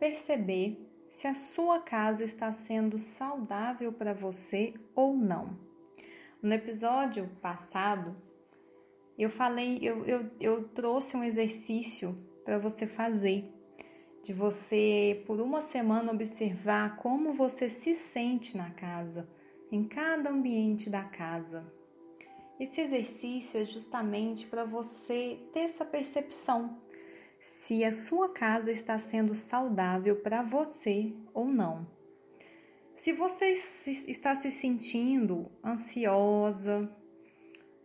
perceber se a sua casa está sendo saudável para você ou não. No episódio passado, eu falei, eu, eu, eu trouxe um exercício para você fazer, de você por uma semana observar como você se sente na casa, em cada ambiente da casa. Esse exercício é justamente para você ter essa percepção se a sua casa está sendo saudável para você ou não. Se você está se sentindo ansiosa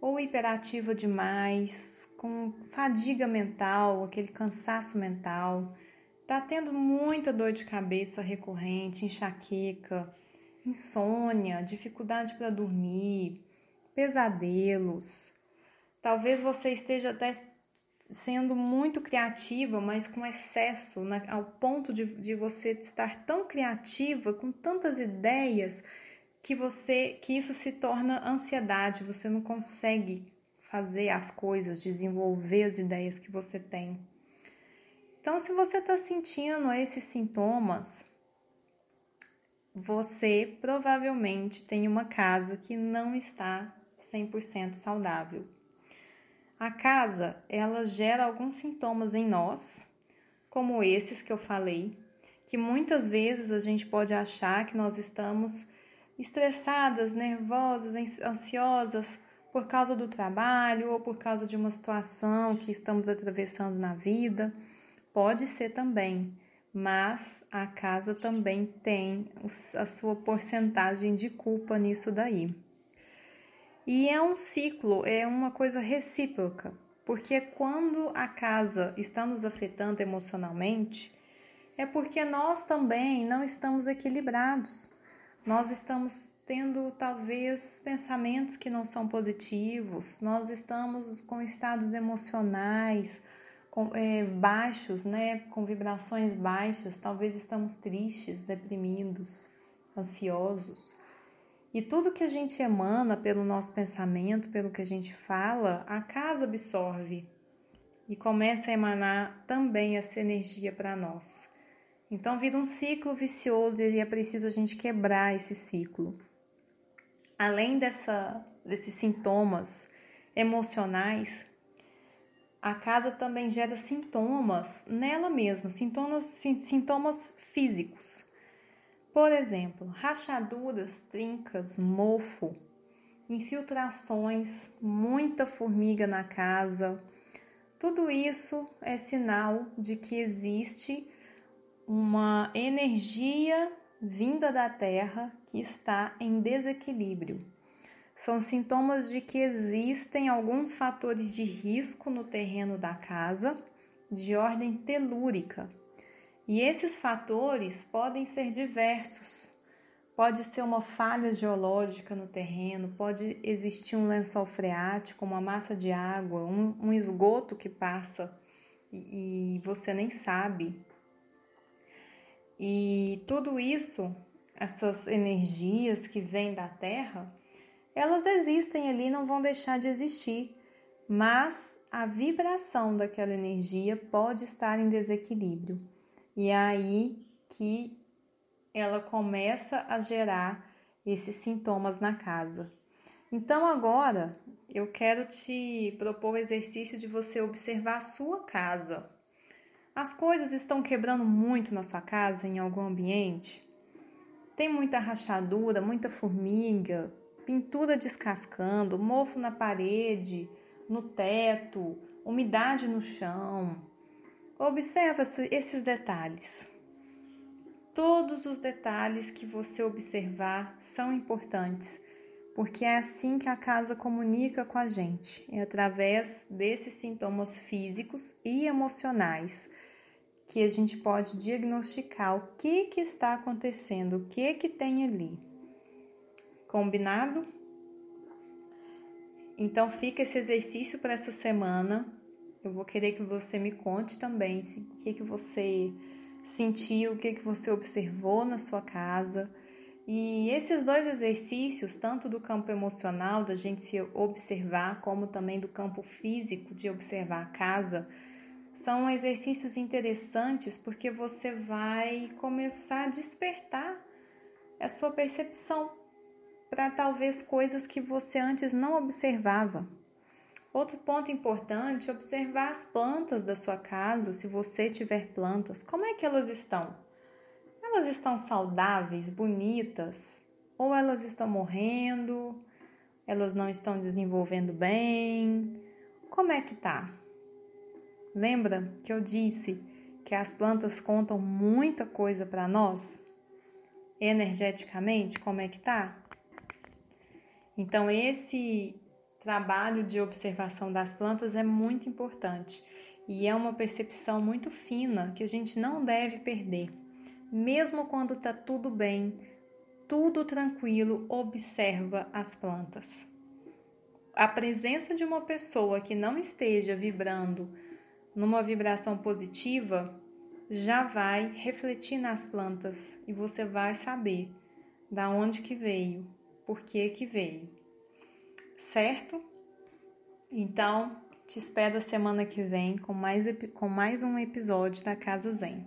ou hiperativa demais, com fadiga mental, aquele cansaço mental, está tendo muita dor de cabeça recorrente, enxaqueca, insônia, dificuldade para dormir, pesadelos. Talvez você esteja até sendo muito criativa, mas com excesso, ao ponto de, de você estar tão criativa, com tantas ideias, que você que isso se torna ansiedade, você não consegue fazer as coisas, desenvolver as ideias que você tem. Então, se você está sentindo esses sintomas, você provavelmente tem uma casa que não está 100% saudável. A casa, ela gera alguns sintomas em nós, como esses que eu falei, que muitas vezes a gente pode achar que nós estamos estressadas, nervosas, ansiosas por causa do trabalho ou por causa de uma situação que estamos atravessando na vida. Pode ser também, mas a casa também tem a sua porcentagem de culpa nisso daí. E é um ciclo, é uma coisa recíproca, porque quando a casa está nos afetando emocionalmente, é porque nós também não estamos equilibrados. Nós estamos tendo talvez pensamentos que não são positivos, nós estamos com estados emocionais com, é, baixos, né, com vibrações baixas, talvez estamos tristes, deprimidos, ansiosos. E tudo que a gente emana pelo nosso pensamento, pelo que a gente fala, a casa absorve e começa a emanar também essa energia para nós. Então vira um ciclo vicioso e é preciso a gente quebrar esse ciclo. Além dessa, desses sintomas emocionais, a casa também gera sintomas nela mesma, sintomas, sintomas físicos. Por exemplo, rachaduras, trincas, mofo, infiltrações, muita formiga na casa. Tudo isso é sinal de que existe uma energia vinda da Terra que está em desequilíbrio. São sintomas de que existem alguns fatores de risco no terreno da casa de ordem telúrica e esses fatores podem ser diversos. Pode ser uma falha geológica no terreno, pode existir um lençol freático, uma massa de água, um, um esgoto que passa e, e você nem sabe. E tudo isso, essas energias que vêm da Terra, elas existem ali, não vão deixar de existir, mas a vibração daquela energia pode estar em desequilíbrio. E é aí que ela começa a gerar esses sintomas na casa. Então agora eu quero te propor o exercício de você observar a sua casa. As coisas estão quebrando muito na sua casa, em algum ambiente? Tem muita rachadura, muita formiga, pintura descascando, mofo na parede, no teto, umidade no chão. Observa esses detalhes. Todos os detalhes que você observar são importantes, porque é assim que a casa comunica com a gente, é através desses sintomas físicos e emocionais que a gente pode diagnosticar o que, que está acontecendo, o que, que tem ali. Combinado? Então fica esse exercício para essa semana eu vou querer que você me conte também o que, que você sentiu, o que, que você observou na sua casa. E esses dois exercícios, tanto do campo emocional, da gente se observar, como também do campo físico, de observar a casa, São exercícios interessantes porque você vai começar a despertar a sua percepção para talvez coisas que você antes não observava. Outro ponto importante observar as plantas da sua casa, se você tiver plantas, como é que elas estão? Elas estão saudáveis, bonitas, ou elas estão morrendo? Elas não estão desenvolvendo bem? Como é que tá? Lembra que eu disse que as plantas contam muita coisa para nós? Energeticamente, como é que tá? Então esse trabalho de observação das plantas é muito importante e é uma percepção muito fina que a gente não deve perder. Mesmo quando está tudo bem, tudo tranquilo, observa as plantas. A presença de uma pessoa que não esteja vibrando numa vibração positiva, já vai refletir nas plantas e você vai saber da onde que veio, por que que veio. Certo? Então, te espero semana que vem com mais, com mais um episódio da Casa Zen.